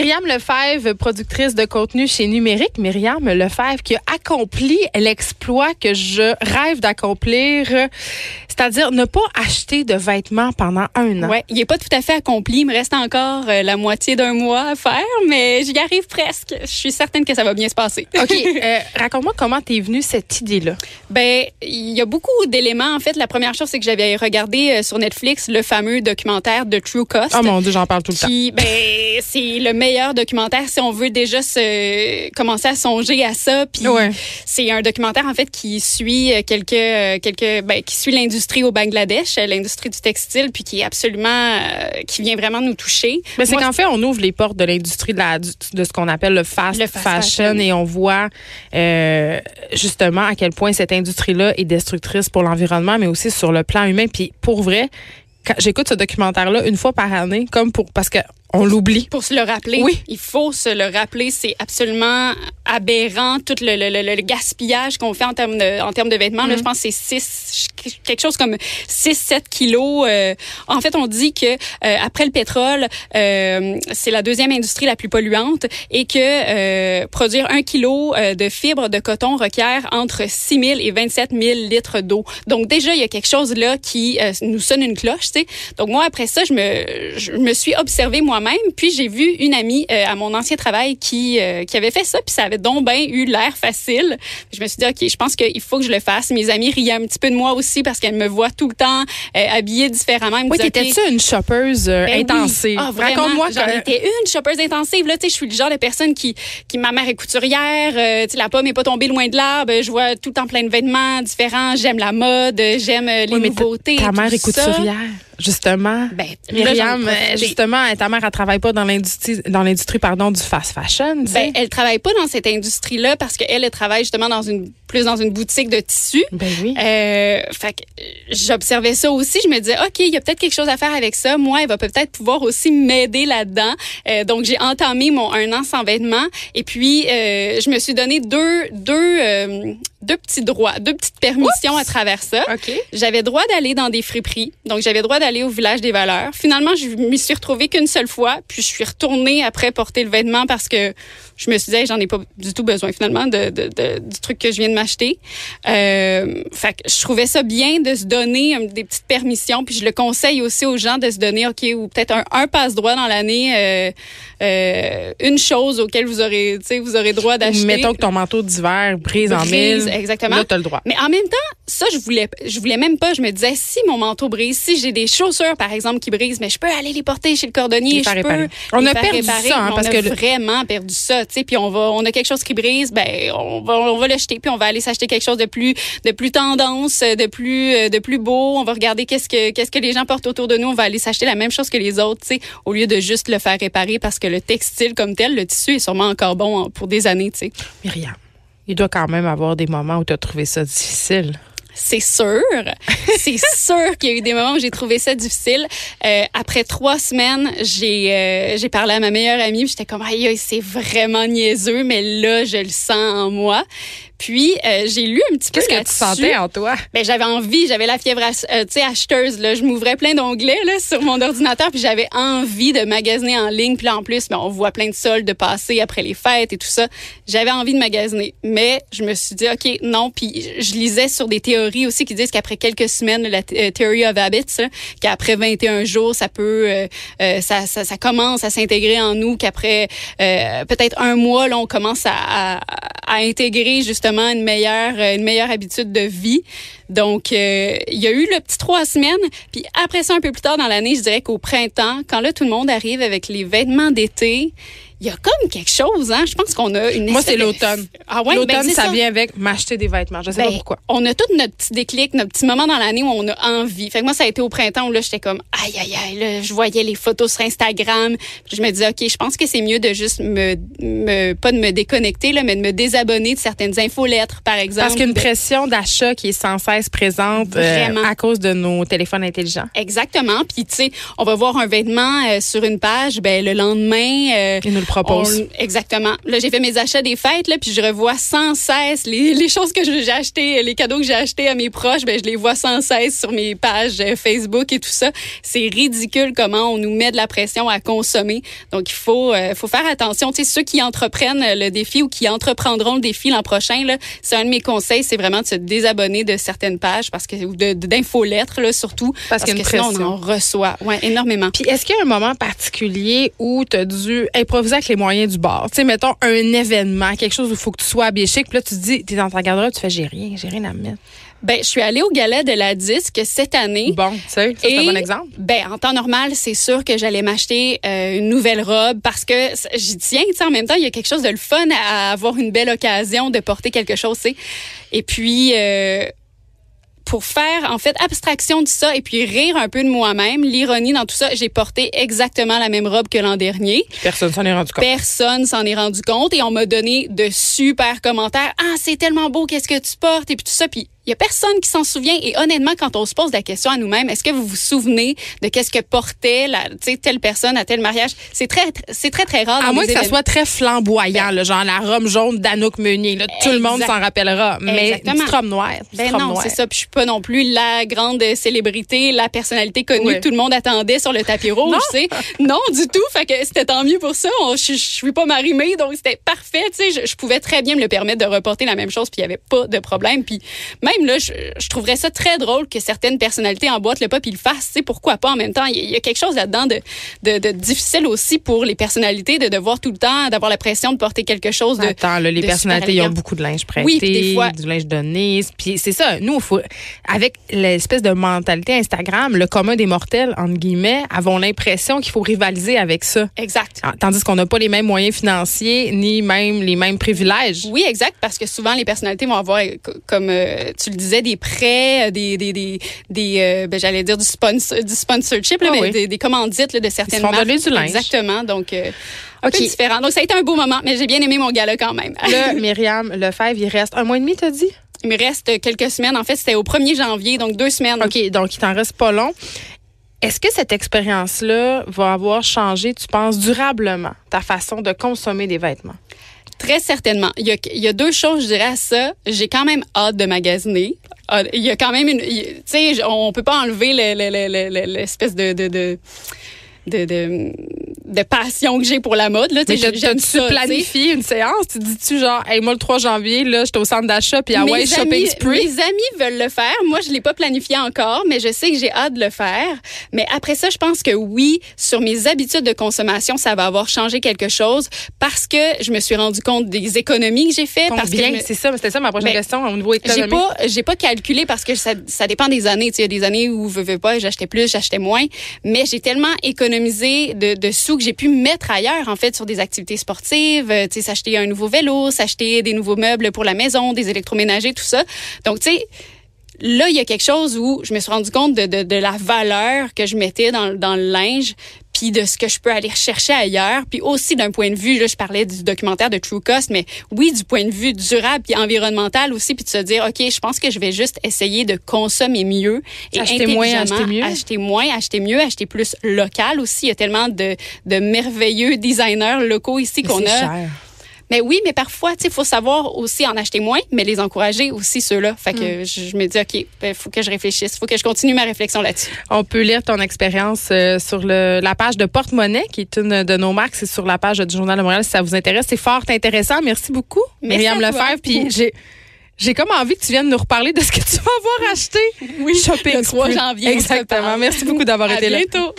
Myriam Lefebvre, productrice de contenu chez Numérique. Myriam Lefebvre qui a accompli l'exploit que je rêve d'accomplir, c'est-à-dire ne pas acheter de vêtements pendant un an. Ouais, il est pas tout à fait accompli. Il me reste encore euh, la moitié d'un mois à faire, mais j'y arrive presque. Je suis certaine que ça va bien se passer. OK. euh, Raconte-moi comment t'es venue cette idée-là. Ben, il y a beaucoup d'éléments. En fait, la première chose, c'est que j'avais regardé euh, sur Netflix le fameux documentaire de True Cost. Oh mon Dieu, j'en parle tout le temps. qui, ben, c'est le meilleur documentaire si on veut déjà se commencer à songer à ça. Puis Ouais. c'est un documentaire en fait qui suit euh, quelques euh, quelques ben, qui suit l'industrie au Bangladesh, euh, l'industrie du textile, puis qui est absolument euh, qui vient vraiment nous toucher. Mais c'est qu'en fait, on ouvre les portes de l'industrie de, la, du- de ce qu'on appelle le fast, Le fast fashion, fashion. et on voit euh, justement à quel point cette industrie-là est destructrice pour l'environnement, mais aussi sur le plan humain. Puis pour vrai, j'écoute ce documentaire-là une fois par année, comme pour parce que on l'oublie. Pour se le rappeler, Oui. il faut se le rappeler. C'est absolument aberrant tout le, le- le- le gaspillage qu'on fait en termes de, en termes de vêtements. Là, je pense que c'est six, quelque chose comme 6-7 kilos. Euh, en fait, on dit que euh, après le pétrole, euh, c'est la deuxième industrie la plus polluante et que euh, produire un kilo euh, de fibres de coton requiert entre 6 000 et 27 000 litres d'eau. Donc déjà, il y a quelque chose là qui euh, nous sonne une cloche. Tu sais. Donc moi, après ça, je me, je me suis observée moi-même, puis j'ai vu une amie euh, à mon ancien travail qui, euh, qui avait fait ça, puis ça avait donc bien eu l'air facile. Je me suis dit, OK, je pense qu'il faut que je le fasse. Mes amis riaient un petit peu de moi aussi parce qu'elles me voient tout le temps euh, habillée différemment. Elles me Oui, t'étais-tu une shoppeuse ben oui. intensive? Ah, vraiment. Raconte-moi. J'en étais une shoppeuse intensive. Là, tu sais, je suis le genre de personne qui, qui ma mère est couturière. tu la pomme est pas tombée loin de l'arbre. Je vois tout le temps plein de vêtements différents. J'aime la mode. J'aime les Oui, mais nouveautés. ta mère est ça. Justement. Ben, Myriam, justement, ta mère, elle travaille pas dans l'industrie, dans l'industrie, pardon, du fast fashion. Ben, elle travaille pas dans cette industrie-là parce qu'elle, elle travaille justement dans une, plus dans une boutique de tissus. Ben oui. Euh, fait que j'observais ça aussi. Je me disais, OK, il y a peut-être quelque chose à faire avec ça. Moi, elle va peut-être pouvoir aussi m'aider là-dedans. Euh, donc, j'ai entamé mon un an sans vêtements. Et puis, euh, je me suis donné deux, deux, euh, deux petits droits, deux petites permissions à travers ça. OK. J'avais droit d'aller dans des friperies. Donc, j'avais droit d'aller au village des valeurs. Finalement, je m'y suis retrouvée qu'une seule fois. Puis, je suis retournée après porter le vêtement parce que je me suis dit, Hey, j'en ai pas du tout besoin finalement de, de- de- du truc que je viens de m'acheter. Euh, fait que je trouvais ça bien de se donner euh, des petites permissions. Puis, je le conseille aussi aux gens de se donner, OK, ou peut-être un, un passe-droit dans l'année, euh, euh, une chose auquel vous aurez, vous aurez droit d'acheter. Mettons que ton manteau d'hiver brise, en mille. exactement. Là, t'as le droit. Mais en même temps, ça, je voulais, je voulais même pas. Je me disais, si mon manteau brise, si j'ai des chaussures, par exemple, qui brisent, mais je peux aller les porter chez le cordonnier. Je peux. On a perdu réparer, ça, hein, parce on que a le- vraiment perdu ça, tu sais. Puis on va, on a quelque chose qui brise, ben, on va, on va le jeter, puis on va aller s'acheter quelque chose de plus, de plus tendance, de plus, euh, de plus beau. On va regarder qu'est-ce que, qu'est-ce que les gens portent autour de nous. On va aller s'acheter la même chose que les autres, tu sais, au lieu de juste le faire réparer parce que le textile comme tel, le tissu est sûrement encore bon pour des années, tu sais. Myriam, il doit quand même avoir des moments où tu as trouvé ça difficile. C'est sûr. C'est sûr qu'il y a eu des moments où j'ai trouvé ça difficile. Euh, après trois semaines, j'ai euh, j'ai parlé à ma meilleure amie. J'étais comme, aïe, c'est vraiment niaiseux, mais là, je le sens en moi. Puis, euh, j'ai lu un petit peu Qu'est-ce que tu sentais en toi? Ben, j'avais envie, j'avais la fièvre euh, tu sais, acheteuse. Là. Je m'ouvrais plein d'onglets là, sur mon ordinateur, puis j'avais envie de magasiner en ligne. Puis là, en plus, ben, on voit plein de soldes passer après les fêtes et tout ça. J'avais envie de magasiner. Mais je me suis dit, OK, non. Puis je lisais sur des théories aussi qui disent qu'après quelques semaines, la euh, Theory of Habits, là, qu'après 21 jours, ça peut, euh, euh, ça, ça, ça commence à s'intégrer en nous, qu'après euh, peut-être un mois, là, on commence à, à, à intégrer justement une meilleure, euh, une meilleure habitude de vie. Donc, euh, il y a eu le petit trois semaines. Puis après ça, un peu plus tard dans l'année, je dirais qu'au printemps, quand là, tout le monde arrive avec les vêtements d'été, il y a comme quelque chose, hein. Je pense qu'on a une Moi, c'est l'automne. Ah ouais, L'automne, ben, c'est ça, vient avec m'acheter des vêtements. Je sais pas Ben, pourquoi. On a tout notre petit déclic, notre petit moment dans l'année où on a envie. Fait que moi, ça a été au printemps où là, j'étais comme, aïe, aïe, aïe, là, je voyais les photos sur Instagram. Puis je me disais, OK, je pense que c'est mieux de juste me, me, pas de me déconnecter, là, mais de me désabonner de certaines infolettres, par exemple. Parce qu'une pression d'achat qui est sans cesse présente euh, Vraiment. à cause de nos téléphones intelligents. Exactement. Puis, tu sais, on va voir un vêtement euh, sur une page, ben le lendemain... euh, Ils nous le on- exactement. Là, j'ai fait mes achats des fêtes, là, puis je revois sans cesse les, les choses que j'ai achetées, les cadeaux que j'ai achetés à mes proches, ben je les vois sans cesse sur mes pages euh, Facebook et tout ça. C'est ridicule comment on nous met de la pression à consommer. Donc, il faut, euh, faut faire attention. Tu sais, ceux qui entreprennent le défi ou qui entreprendront le défi l'an prochain, là, c'est un de mes conseils, c'est vraiment de se désabonner de certaines pages parce que ou d'infolettres là surtout Parce a que sinon on pression. en reçoit, ouais, énormément. Puis est-ce qu'il y a un moment particulier où tu as dû improviser? Avec les moyens du bord? Tu sais, mettons un événement, quelque chose où il faut que tu sois habillé chic, puis là tu te dis, t'es dans ta garde-robe, tu fais j'ai rien, j'ai rien à me mettre. Ben, je suis allée au gala de la disque cette année. Bon, tu sais, c'est un bon exemple. Ben, en temps normal, c'est sûr que j'allais m'acheter euh, une nouvelle robe parce que j'y tiens. Tu sais, en même temps, il y a quelque chose de le fun à avoir une belle occasion de porter quelque chose. tu sais. Et puis. euh, pour faire en fait abstraction de ça et puis rire un peu de moi-même, l'ironie dans tout ça, j'ai porté exactement la même robe que l'an dernier. Personne s'en est rendu compte. Personne s'en est rendu compte et on m'a donné de super commentaires. Ah, c'est tellement beau, qu'est-ce que tu portes? Et puis tout ça. Puis il y a personne qui s'en souvient. Et honnêtement, quand on se pose la question à nous-mêmes, est-ce que vous vous souvenez de qu'est-ce que portait la, telle personne à tel mariage? C'est très, c'est très très rare. À moins que ça soit très flamboyant, là, genre la robe jaune d'Anouk Meunier. Là, tout le monde s'en rappellera. Mais Exactement. une petite robe noire. Ben non, c'est ça. Puis je suis pas non plus la grande célébrité, la personnalité connue que tout le monde attendait sur le tapis rouge, sais. Non, du tout. Fait que c'était tant mieux pour ça. On- je, je suis pas marimée, donc c'était parfait. Tu sais, je, je pouvais très bien me le permettre de reporter la même chose, puis il y avait pas de problème. Puis même là, je, je trouverais ça très drôle que certaines personnalités emboîtent le pas puis le fassent. Sais, pourquoi pas en même temps? Il y, a- il y a quelque chose là-dedans de, de, de difficile aussi pour les personnalités de devoir tout le temps d'avoir la pression de porter quelque chose de. Attends, là, les de personnalités, ils ont beaucoup de linge prêté, Oui, des fois- du linge donné. Puis c'est ça, nous, faut, avec l'espèce de mentalité Instagram, le commun des mortels, entre guillemets, avons l'impression qu'il faut rivaliser avec ça. Exact. Ah, Tandis qu'on n'a pas les mêmes moyens financiers, ni même les mêmes privilèges. Oui, exact, parce que souvent les personnalités vont avoir, euh, co- comme euh, tu le disais, des prêts, euh, des, des, des, des euh, ben, j'allais dire du, sponsor, du sponsorship, là, Ah mais oui. des, des commandites là, de certaines marques. du linge. Exactement, donc euh, un peu différent. Donc ça a été un beau moment, mais j'ai bien aimé mon gala quand même. Là, Myriam Lefebvre, il reste un mois et demi, t'as dit? Il me reste quelques semaines. En fait, c'était au 1er janvier, donc deux semaines. OK, donc il t'en reste pas long. Est-ce que cette expérience-là va avoir changé, tu penses, durablement ta façon de consommer des vêtements? Très certainement. Il y, a, deux choses, je dirais, à ça. J'ai quand même hâte de magasiner. Ah, Il y a quand même une... Tu sais, on peut pas enlever le- le- l'espèce de... de, de de, de, passion que j'ai pour la mode. Là, Tu Mais t'as-tu ça, tu sais. planifié une séance? Tu dis-tu genre, hey, moi, le 3 janvier, là, j'étais au centre d'achat, puis ah ouais, shopping spree? mes amis veulent le faire. Moi, je l'ai pas planifié encore, mais je sais que j'ai hâte de le faire. Mais après ça, je pense que oui, sur mes habitudes de consommation, ça va avoir changé quelque chose parce que je me suis rendu compte des économies que j'ai fait. Parce que je Combien? me- C'est ça, c'était ça ma prochaine Ben, question au niveau J'ai économique. pas, j'ai pas calculé parce que ça, ça dépend des années. Il y a des années où veux, veux pas, j'achetais plus, j'achetais moins. Mais j'ai tellement économisé de, de sous que j'ai pu mettre ailleurs, en fait, sur des activités sportives. Euh, Tu sais, s'acheter un nouveau vélo, s'acheter des nouveaux meubles pour la maison, des électroménagers, tout ça. Donc, tu sais, là, il y a quelque chose où je me suis rendu compte de, de, de la valeur que je mettais dans, dans le linge, puis de ce que je peux aller rechercher ailleurs, puis aussi d'un point de vue, là, je parlais du documentaire de True Cost, mais oui, du point de vue durable puis environnemental aussi, puis de se dire, OK, je pense que je vais juste essayer de consommer mieux et Acheter moins, acheter mieux. acheter moins, acheter mieux, acheter plus local aussi. Il y a tellement de, de merveilleux designers locaux ici qu'on a. cher. Mais oui, mais parfois, tu sais, faut savoir aussi en acheter moins, mais les encourager aussi ceux-là. Fait Mm. que je, je me dis, OK, ben, faut que je réfléchisse, faut que je continue ma réflexion là-dessus. On peut lire ton expérience euh, sur le, la page de Porte-Monnaie, qui est une de nos marques. C'est sur la page du Journal de Montréal si ça vous intéresse. C'est fort intéressant. Merci beaucoup, Merci Myriam. Lefebvre. Puis j'ai. J'ai comme envie que tu viennes nous reparler de ce que tu vas avoir acheté. Oui, Shopping le 3 spree. janvier, Exactement. Merci beaucoup d'avoir été là. bientôt.